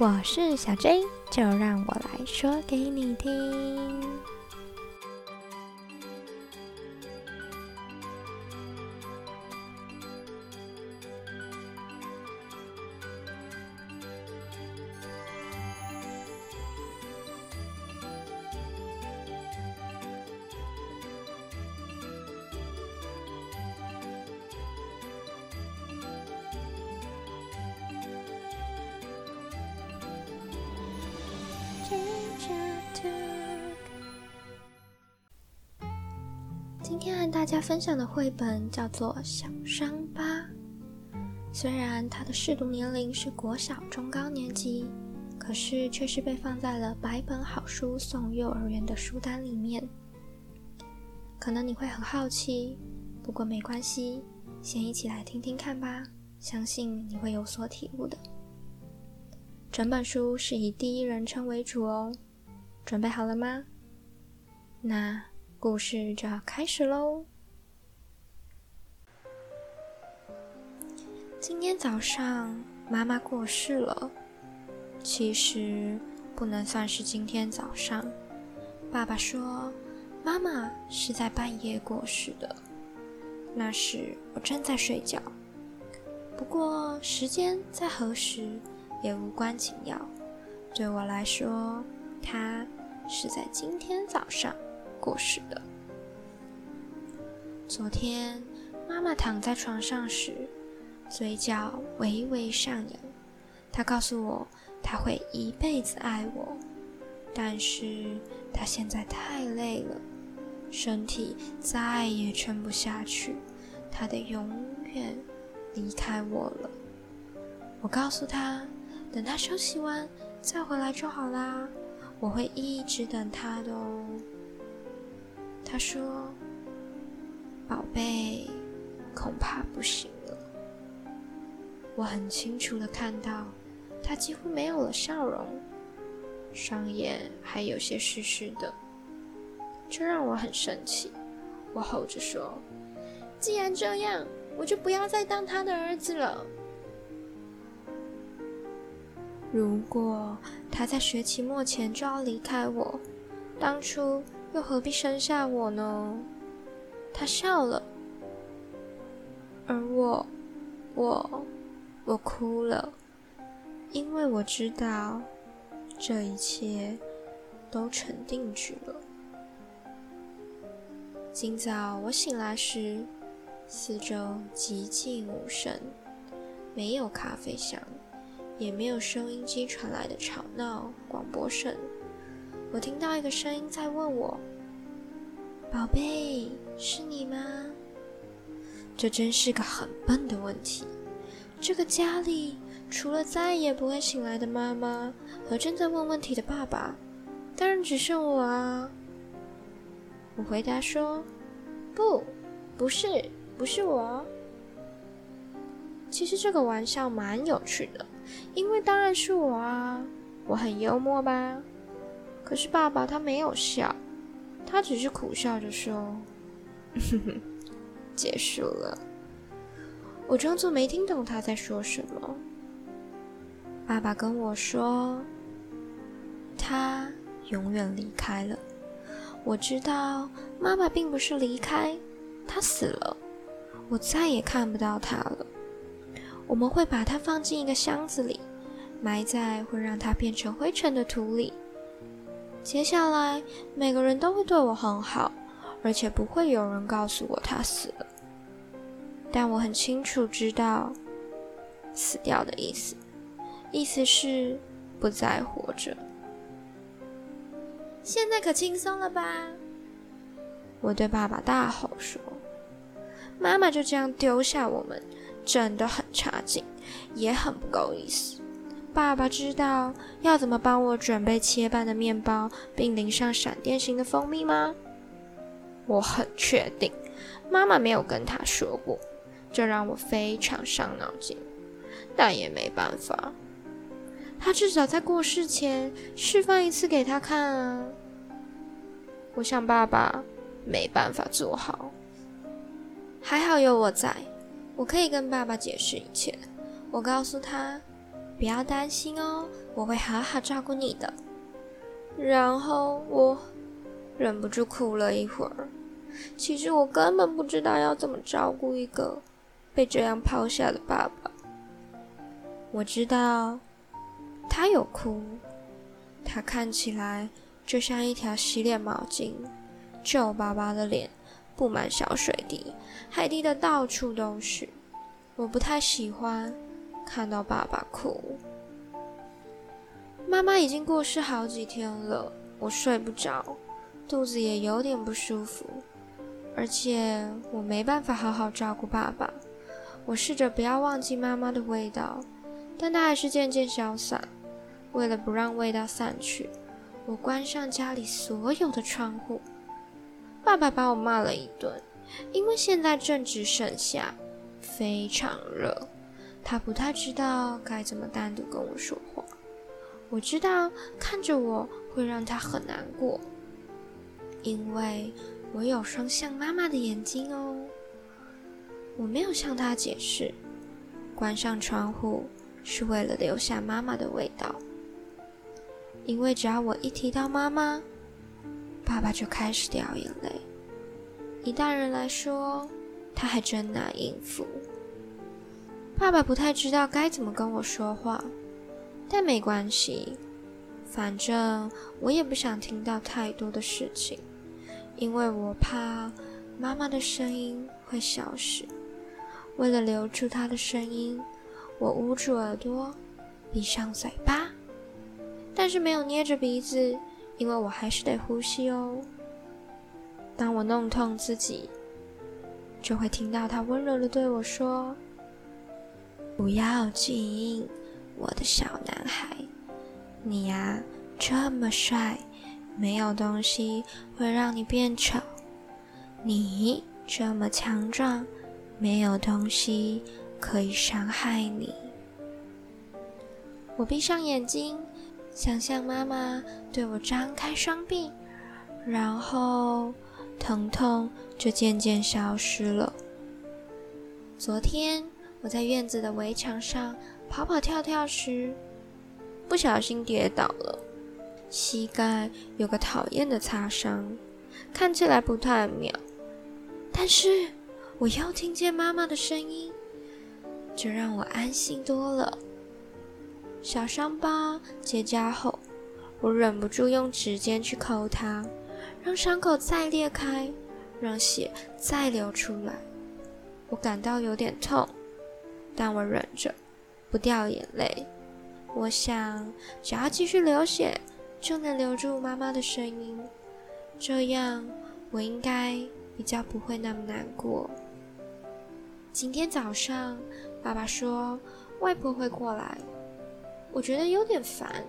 我是小 J，就让我来说给你听。跟大家分享的绘本叫做《小伤疤》，虽然它的适读年龄是国小中高年级，可是却是被放在了百本好书送幼儿园的书单里面。可能你会很好奇，不过没关系，先一起来听听看吧，相信你会有所体悟的。整本书是以第一人称为主哦，准备好了吗？那故事就要开始喽。今天早上妈妈过世了，其实不能算是今天早上。爸爸说，妈妈是在半夜过世的，那时我正在睡觉。不过时间在何时？也无关紧要，对我来说，他是在今天早上过世的。昨天妈妈躺在床上时，嘴角微微上扬。她告诉我，她会一辈子爱我，但是她现在太累了，身体再也撑不下去，她得永远离开我了。我告诉她。等她休息完再回来就好啦，我会一直等他的哦。他说：“宝贝，恐怕不行了。”我很清楚的看到他几乎没有了笑容，双眼还有些湿湿的，这让我很生气。我吼着说：“既然这样，我就不要再当他的儿子了。”如果他在学期末前就要离开我，当初又何必生下我呢？他笑了，而我，我，我哭了，因为我知道这一切都成定局了。今早我醒来时，四周寂静无声，没有咖啡香。也没有收音机传来的吵闹广播声。我听到一个声音在问我：“宝贝，是你吗？”这真是个很笨的问题。这个家里除了再也不会醒来的妈妈和正在问问题的爸爸，当然只剩我啊。我回答说：“不，不是，不是我。”其实这个玩笑蛮有趣的。因为当然是我啊，我很幽默吧？可是爸爸他没有笑，他只是苦笑着说：“哼哼结束了。”我装作没听懂他在说什么。爸爸跟我说：“他永远离开了。”我知道妈妈并不是离开，她死了，我再也看不到她了。我们会把它放进一个箱子里，埋在会让它变成灰尘的土里。接下来，每个人都会对我很好，而且不会有人告诉我他死了。但我很清楚知道，死掉的意思，意思是不再活着。现在可轻松了吧？我对爸爸大吼说：“妈妈就这样丢下我们。”真的很差劲，也很不够意思。爸爸知道要怎么帮我准备切半的面包，并淋上闪电型的蜂蜜吗？我很确定，妈妈没有跟他说过，这让我非常伤脑筋。但也没办法，他至少在过世前示范一次给他看啊。我想爸爸没办法做好，还好有我在。我可以跟爸爸解释一切。我告诉他，不要担心哦，我会好好照顾你的。”然后我忍不住哭了一会儿。其实我根本不知道要怎么照顾一个被这样抛下的爸爸。我知道他有哭，他看起来就像一条洗脸毛巾，皱巴巴的脸布满小水滴，还滴的到处都是。我不太喜欢看到爸爸哭。妈妈已经过世好几天了，我睡不着，肚子也有点不舒服，而且我没办法好好照顾爸爸。我试着不要忘记妈妈的味道，但它还是渐渐消散。为了不让味道散去，我关上家里所有的窗户。爸爸把我骂了一顿，因为现在正值盛夏。非常热，他不太知道该怎么单独跟我说话。我知道看着我会让他很难过，因为我有双像妈妈的眼睛哦。我没有向他解释，关上窗户是为了留下妈妈的味道，因为只要我一提到妈妈，爸爸就开始掉眼泪。以大人来说。他还真难应付。爸爸不太知道该怎么跟我说话，但没关系，反正我也不想听到太多的事情，因为我怕妈妈的声音会消失。为了留住她的声音，我捂住耳朵，闭上嘴巴，但是没有捏着鼻子，因为我还是得呼吸哦。当我弄痛自己。就会听到他温柔的对我说：“不要紧，我的小男孩，你呀这么帅，没有东西会让你变丑；你这么强壮，没有东西可以伤害你。”我闭上眼睛，想象妈妈对我张开双臂，然后。疼痛就渐渐消失了。昨天我在院子的围墙上跑跑跳跳时，不小心跌倒了，膝盖有个讨厌的擦伤，看起来不太妙。但是我又听见妈妈的声音，这让我安心多了。小伤疤结痂后，我忍不住用指尖去抠它。让伤口再裂开，让血再流出来。我感到有点痛，但我忍着，不掉眼泪。我想，只要继续流血，就能留住妈妈的声音。这样，我应该比较不会那么难过。今天早上，爸爸说外婆会过来，我觉得有点烦。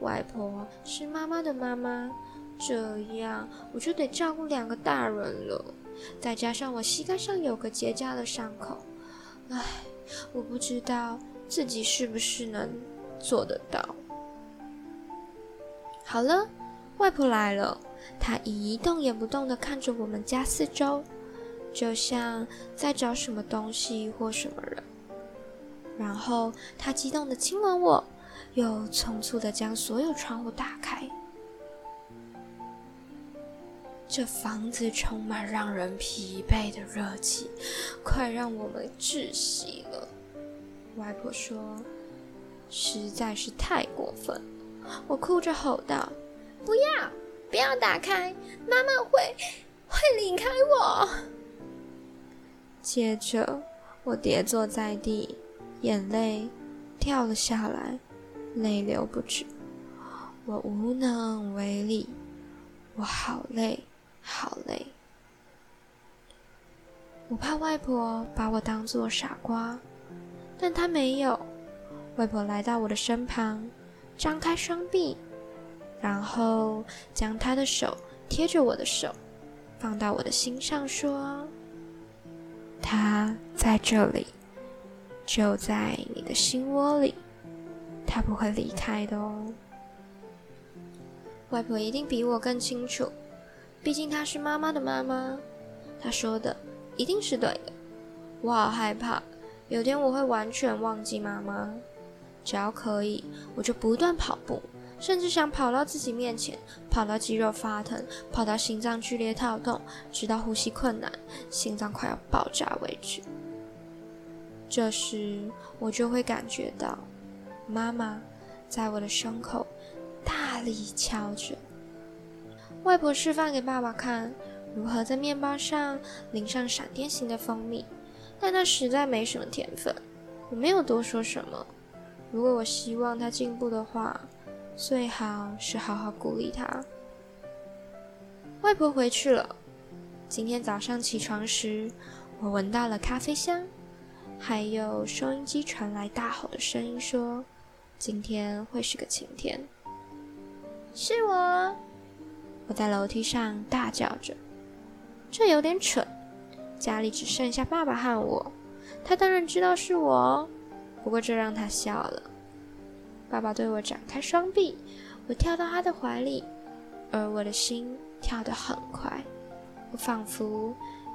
外婆是妈妈的妈妈。这样我就得照顾两个大人了，再加上我膝盖上有个结痂的伤口，唉，我不知道自己是不是能做得到。好了，外婆来了，她一动也不动地看着我们家四周，就像在找什么东西或什么人。然后她激动地亲吻我，又匆促地将所有窗户打开。这房子充满让人疲惫的热气，快让我们窒息了。外婆说：“实在是太过分。”我哭着吼道：“不要，不要打开！妈妈会会离开我。”接着，我跌坐在地，眼泪掉了下来，泪流不止。我无能为力，我好累。好累，我怕外婆把我当做傻瓜，但她没有。外婆来到我的身旁，张开双臂，然后将她的手贴着我的手，放到我的心上，说：“他在这里，就在你的心窝里，他不会离开的哦。”外婆一定比我更清楚。毕竟她是妈妈的妈妈，她说的一定是对的。我好害怕，有天我会完全忘记妈妈。只要可以，我就不断跑步，甚至想跑到自己面前，跑到肌肉发疼，跑到心脏剧烈跳动，直到呼吸困难，心脏快要爆炸为止。这时，我就会感觉到妈妈在我的胸口大力敲着。外婆示范给爸爸看如何在面包上淋上闪电型的蜂蜜，但他实在没什么天分，我没有多说什么。如果我希望他进步的话，最好是好好鼓励他。外婆回去了。今天早上起床时，我闻到了咖啡香，还有收音机传来大吼的声音，说今天会是个晴天。是我，我在楼梯上大叫着。这有点蠢，家里只剩下爸爸和我，他当然知道是我。不过这让他笑了。爸爸对我展开双臂，我跳到他的怀里，而我的心跳得很快。我仿佛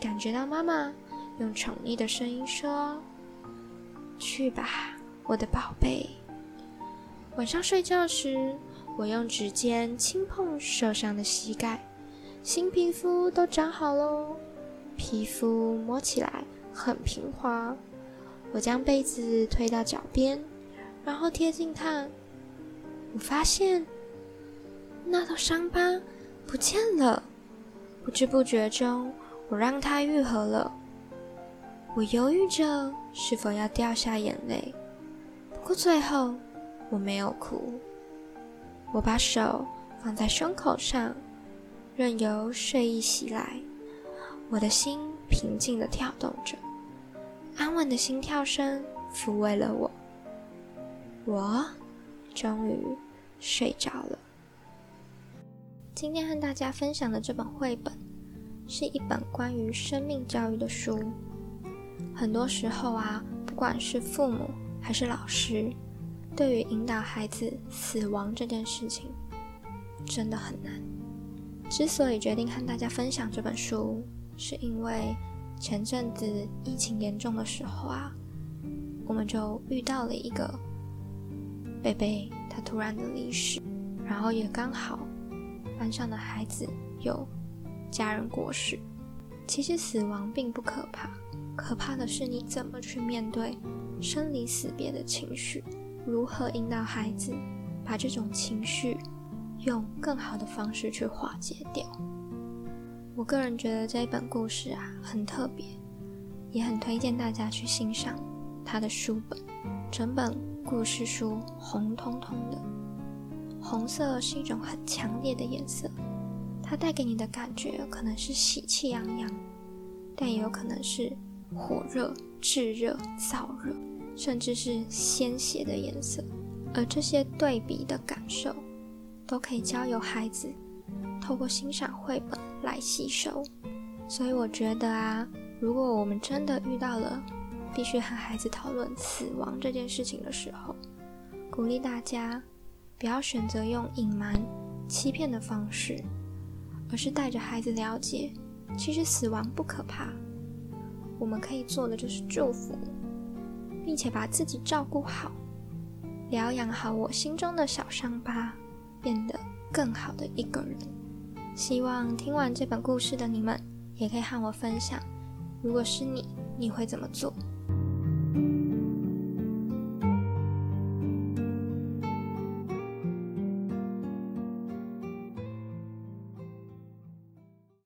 感觉到妈妈用宠溺的声音说：“去吧，我的宝贝。”晚上睡觉时，我用指尖轻碰受伤的膝盖，新皮肤都长好喽，皮肤摸起来很平滑。我将被子推到脚边，然后贴近看。我发现那道伤疤不见了。不知不觉中，我让它愈合了。我犹豫着是否要掉下眼泪，不过最后我没有哭。我把手放在胸口上，任由睡意袭来。我的心平静地跳动着。安稳的心跳声抚慰了我，我终于睡着了。今天和大家分享的这本绘本，是一本关于生命教育的书。很多时候啊，不管是父母还是老师，对于引导孩子死亡这件事情，真的很难。之所以决定和大家分享这本书，是因为。前阵子疫情严重的时候啊，我们就遇到了一个贝贝，他突然的离世，然后也刚好班上的孩子有家人过世。其实死亡并不可怕，可怕的是你怎么去面对生离死别的情绪，如何引导孩子把这种情绪用更好的方式去化解掉。我个人觉得这一本故事啊很特别，也很推荐大家去欣赏它的书本。整本故事书红彤彤的，红色是一种很强烈的颜色，它带给你的感觉可能是喜气洋洋，但也有可能是火热、炙热、燥热，甚至是鲜血的颜色。而这些对比的感受，都可以交由孩子。透过欣赏绘本来吸收，所以我觉得啊，如果我们真的遇到了必须和孩子讨论死亡这件事情的时候，鼓励大家不要选择用隐瞒、欺骗的方式，而是带着孩子了解，其实死亡不可怕。我们可以做的就是祝福，并且把自己照顾好，疗养好我心中的小伤疤，变得更好的一个人。希望听完这本故事的你们，也可以和我分享，如果是你，你会怎么做？